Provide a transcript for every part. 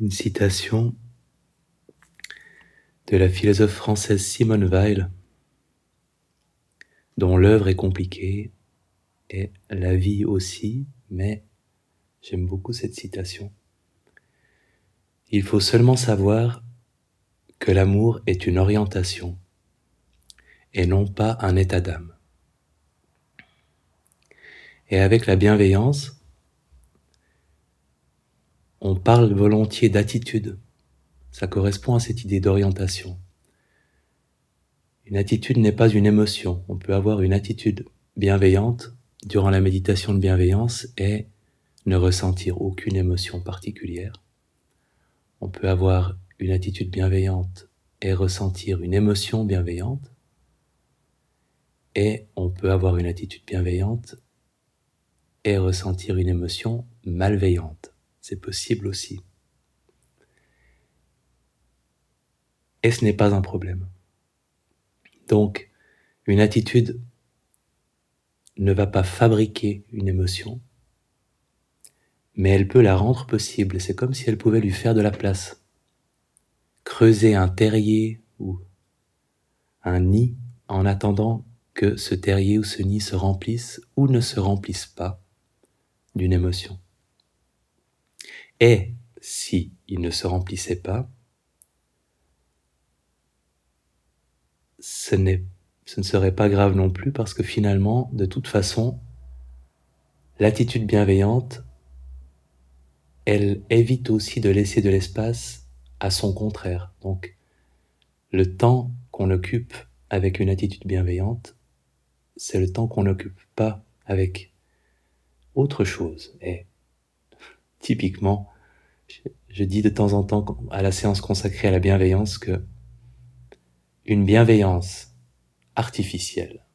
une citation de la philosophe française Simone Weil, dont l'œuvre est compliquée et la vie aussi, mais j'aime beaucoup cette citation. Il faut seulement savoir que l'amour est une orientation et non pas un état d'âme. Et avec la bienveillance, parle volontiers d'attitude. Ça correspond à cette idée d'orientation. Une attitude n'est pas une émotion. On peut avoir une attitude bienveillante durant la méditation de bienveillance et ne ressentir aucune émotion particulière. On peut avoir une attitude bienveillante et ressentir une émotion bienveillante. Et on peut avoir une attitude bienveillante et ressentir une émotion malveillante c'est possible aussi. Et ce n'est pas un problème. Donc, une attitude ne va pas fabriquer une émotion, mais elle peut la rendre possible. C'est comme si elle pouvait lui faire de la place. Creuser un terrier ou un nid en attendant que ce terrier ou ce nid se remplisse ou ne se remplisse pas d'une émotion. Et si il ne se remplissait pas, ce, ce ne serait pas grave non plus parce que finalement, de toute façon, l'attitude bienveillante, elle évite aussi de laisser de l'espace à son contraire. Donc, le temps qu'on occupe avec une attitude bienveillante, c'est le temps qu'on n'occupe pas avec autre chose. Typiquement, je dis de temps en temps à la séance consacrée à la bienveillance que une bienveillance artificielle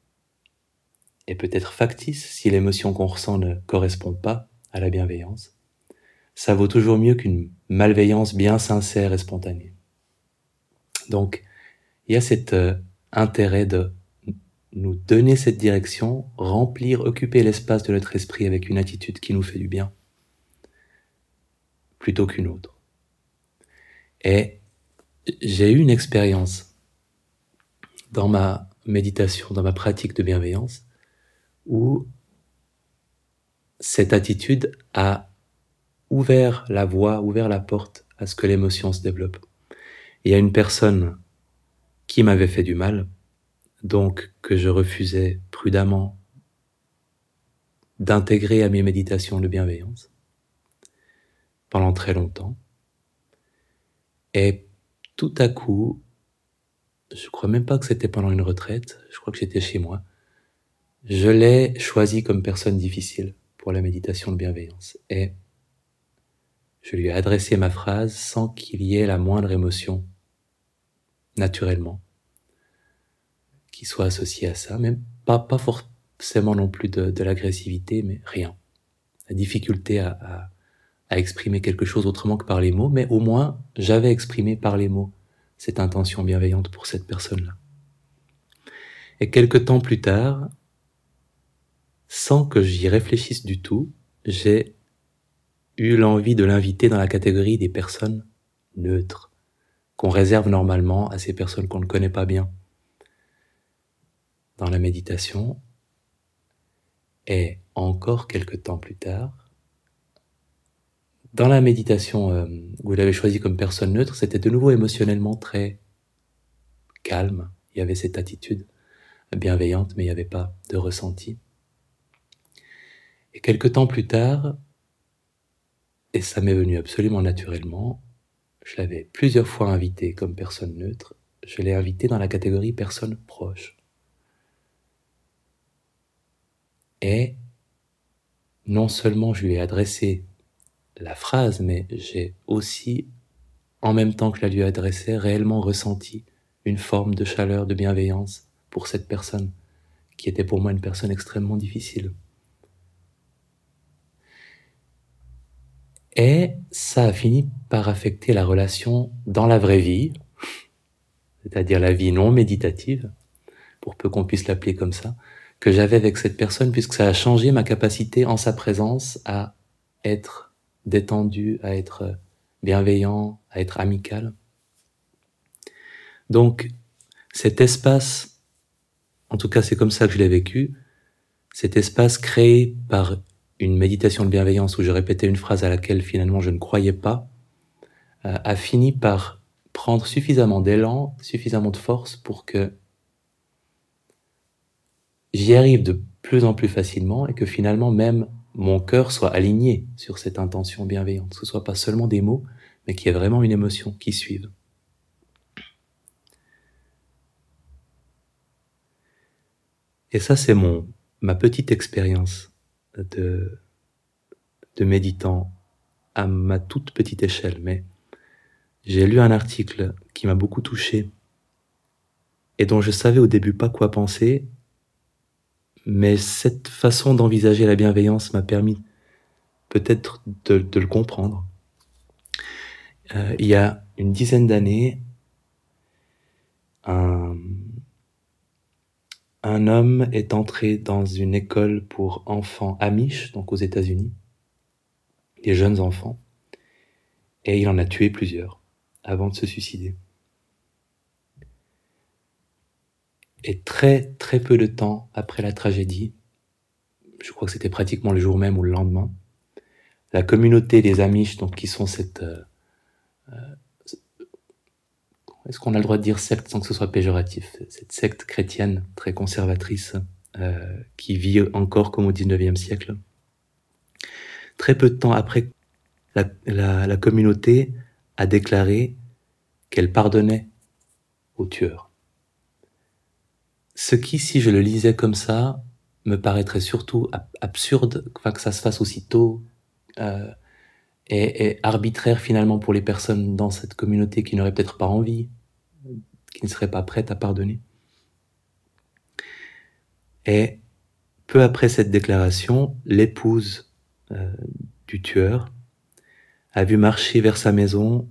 et peut-être factice si l'émotion qu'on ressent ne correspond pas à la bienveillance, ça vaut toujours mieux qu'une malveillance bien sincère et spontanée. Donc, il y a cet euh, intérêt de nous donner cette direction, remplir, occuper l'espace de notre esprit avec une attitude qui nous fait du bien plutôt qu'une autre. Et j'ai eu une expérience dans ma méditation, dans ma pratique de bienveillance, où cette attitude a ouvert la voie, ouvert la porte à ce que l'émotion se développe. Il y a une personne qui m'avait fait du mal, donc que je refusais prudemment d'intégrer à mes méditations de bienveillance pendant très longtemps. Et tout à coup, je crois même pas que c'était pendant une retraite, je crois que j'étais chez moi, je l'ai choisi comme personne difficile pour la méditation de bienveillance. Et je lui ai adressé ma phrase sans qu'il y ait la moindre émotion, naturellement, qui soit associée à ça, même pas, pas forcément non plus de, l'agressivité, mais rien. La difficulté à à exprimer quelque chose autrement que par les mots, mais au moins j'avais exprimé par les mots cette intention bienveillante pour cette personne-là. Et quelque temps plus tard, sans que j'y réfléchisse du tout, j'ai eu l'envie de l'inviter dans la catégorie des personnes neutres, qu'on réserve normalement à ces personnes qu'on ne connaît pas bien. Dans la méditation, et encore quelque temps plus tard, dans la méditation euh, vous l'avez choisi comme personne neutre, c'était de nouveau émotionnellement très calme. Il y avait cette attitude bienveillante, mais il n'y avait pas de ressenti. Et quelque temps plus tard, et ça m'est venu absolument naturellement, je l'avais plusieurs fois invité comme personne neutre, je l'ai invité dans la catégorie personne proche. Et non seulement je lui ai adressé la phrase, mais j'ai aussi, en même temps que je la lui adressais, réellement ressenti une forme de chaleur, de bienveillance pour cette personne, qui était pour moi une personne extrêmement difficile. Et ça a fini par affecter la relation dans la vraie vie, c'est-à-dire la vie non méditative, pour peu qu'on puisse l'appeler comme ça, que j'avais avec cette personne, puisque ça a changé ma capacité en sa présence à être détendu, à être bienveillant, à être amical. Donc, cet espace, en tout cas c'est comme ça que je l'ai vécu, cet espace créé par une méditation de bienveillance où je répétais une phrase à laquelle finalement je ne croyais pas, euh, a fini par prendre suffisamment d'élan, suffisamment de force pour que j'y arrive de plus en plus facilement et que finalement même mon cœur soit aligné sur cette intention bienveillante, que ce soit pas seulement des mots, mais qu'il y ait vraiment une émotion qui suive. Et ça, c'est mon, ma petite expérience de, de méditant à ma toute petite échelle, mais j'ai lu un article qui m'a beaucoup touché et dont je savais au début pas quoi penser, mais cette façon d'envisager la bienveillance m'a permis peut-être de, le comprendre. Euh, il y a une dizaine d'années, un, un homme est entré dans une école pour enfants amish, donc aux États-Unis, des jeunes enfants, et il en a tué plusieurs avant de se suicider. Et très très peu de temps après la tragédie, je crois que c'était pratiquement le jour même ou le lendemain, la communauté des Amish, donc qui sont cette, euh, euh, est-ce qu'on a le droit de dire secte sans que ce soit péjoratif, cette secte chrétienne très conservatrice euh, qui vit encore comme au 19e siècle. Très peu de temps après, la, la, la communauté a déclaré qu'elle pardonnait aux tueurs. Ce qui, si je le lisais comme ça, me paraîtrait surtout absurde que ça se fasse aussitôt euh, et, et, arbitraire finalement pour les personnes dans cette communauté qui n'auraient peut-être pas envie, qui ne seraient pas prêtes à pardonner. Et peu après cette déclaration, l'épouse euh, du tueur a vu marcher vers sa maison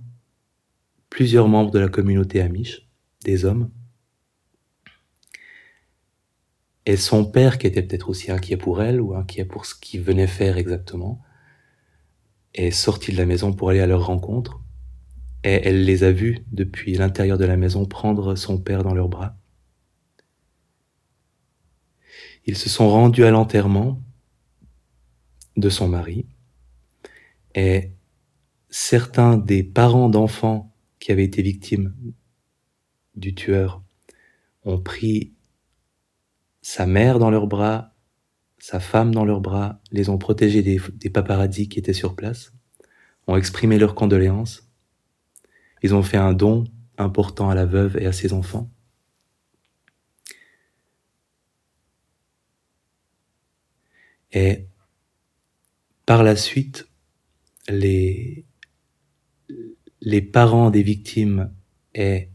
plusieurs membres de la communauté amish, des hommes, et son père, qui était peut-être aussi inquiet pour elle ou inquiet pour ce qu'il venait faire exactement, est sorti de la maison pour aller à leur rencontre, et elle les a vus depuis l'intérieur de la maison prendre son père dans leurs bras. Ils se sont rendus à l'enterrement de son mari, et certains des parents d'enfants qui avaient été victimes du tueur ont pris sa mère dans leurs bras, sa femme dans leurs bras, les ont protégés des, des paparazzis qui étaient sur place, ont exprimé leurs condoléances. Ils ont fait un don important à la veuve et à ses enfants. Et par la suite, les, parents des victimes et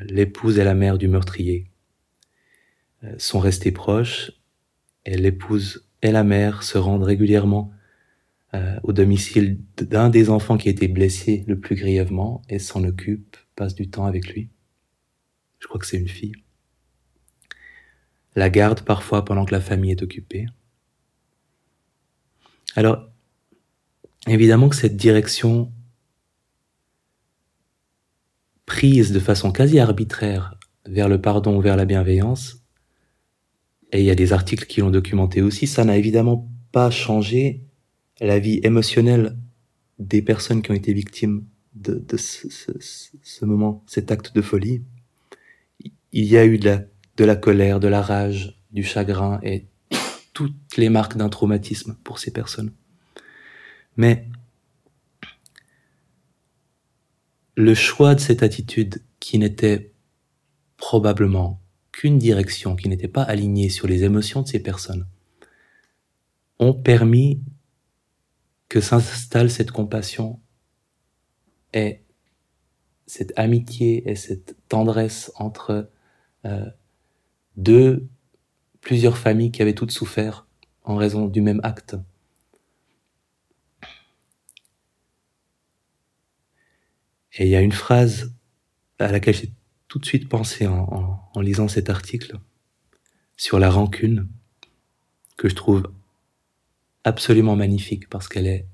l'épouse et la mère du meurtrier sont restés proches et l'épouse et la mère se rendent régulièrement euh, au domicile d'un des enfants qui a été blessé le plus grièvement et s'en occupe, passe du temps avec lui. Je crois que c'est une fille. La garde parfois pendant que la famille est occupée. Alors, évidemment que cette direction prise de façon quasi arbitraire vers le pardon ou vers la bienveillance, et il y a des articles qui l'ont documenté aussi, ça n'a évidemment pas changé la vie émotionnelle des personnes qui ont été victimes de, ce, moment, cet acte de folie. Il y a eu de la, de la colère, de la rage, du chagrin et toutes les marques d'un traumatisme pour ces personnes. Mais le choix de cette attitude qui n'était probablement direction, qui n'était pas alignée sur les émotions de ces personnes, ont permis que s'installe cette compassion et cette amitié et cette tendresse entre euh, deux, plusieurs familles qui avaient toutes souffert en raison du même acte. Et il y a une phrase à laquelle j'ai tout de suite pensé en, en, en, lisant cet article sur la rancune, que je trouve absolument magnifique parce qu'elle est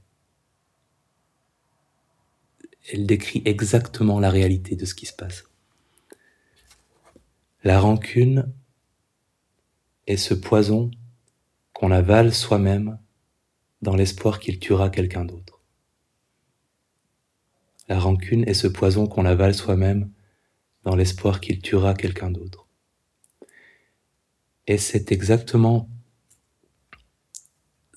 elle décrit exactement la réalité de ce qui se passe. La rancune est ce poison qu'on avale soi-même dans l'espoir qu'il tuera quelqu'un d'autre. La rancune est ce poison qu'on avale soi-même dans l'espoir qu'il tuera quelqu'un d'autre. Et c'est exactement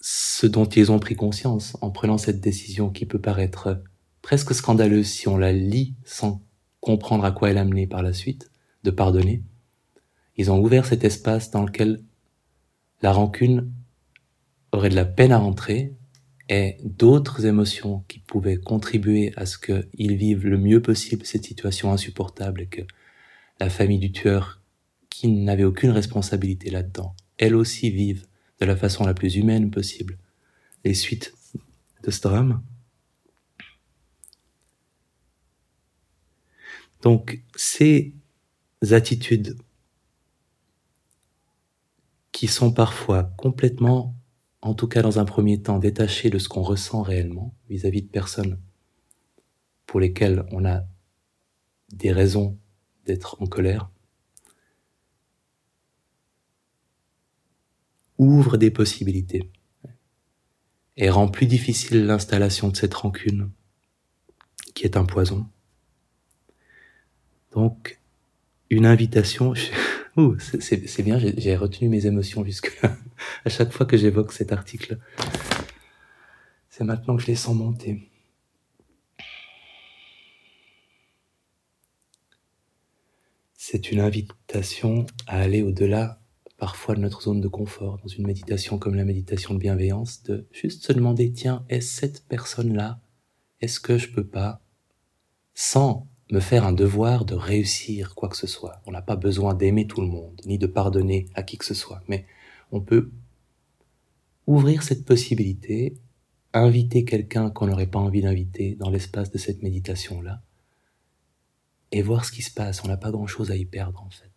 ce dont ils ont pris conscience en prenant cette décision qui peut paraître presque scandaleuse si on la lit sans comprendre à quoi elle a mené par la suite, de pardonner. Ils ont ouvert cet espace dans lequel la rancune aurait de la peine à rentrer et d'autres émotions qui pouvaient contribuer à ce qu'ils vivent le mieux possible cette situation insupportable et que la famille du tueur, qui n'avait aucune responsabilité là-dedans, elle aussi vive de la façon la plus humaine possible les suites de ce drame. Donc ces attitudes qui sont parfois complètement, en tout cas dans un premier temps, détachées de ce qu'on ressent réellement vis-à-vis de personnes pour lesquelles on a des raisons d'être en colère, ouvre des possibilités. Et rend plus difficile l'installation de cette rancune qui est un poison. Donc, une invitation, c'est bien, j'ai retenu mes émotions jusque à chaque fois que j'évoque cet article. C'est maintenant que je les sens monter. C'est une invitation à aller au-delà parfois de notre zone de confort, dans une méditation comme la méditation de bienveillance, de juste se demander, tiens, est-ce cette personne-là Est-ce que je peux pas, sans me faire un devoir de réussir quoi que ce soit. On n'a pas besoin d'aimer tout le monde, ni de pardonner à qui que ce soit, mais on peut ouvrir cette possibilité, inviter quelqu'un qu'on n'aurait pas envie d'inviter dans l'espace de cette méditation-là, et voir ce qui se passe. On n'a pas grand-chose à y perdre en fait.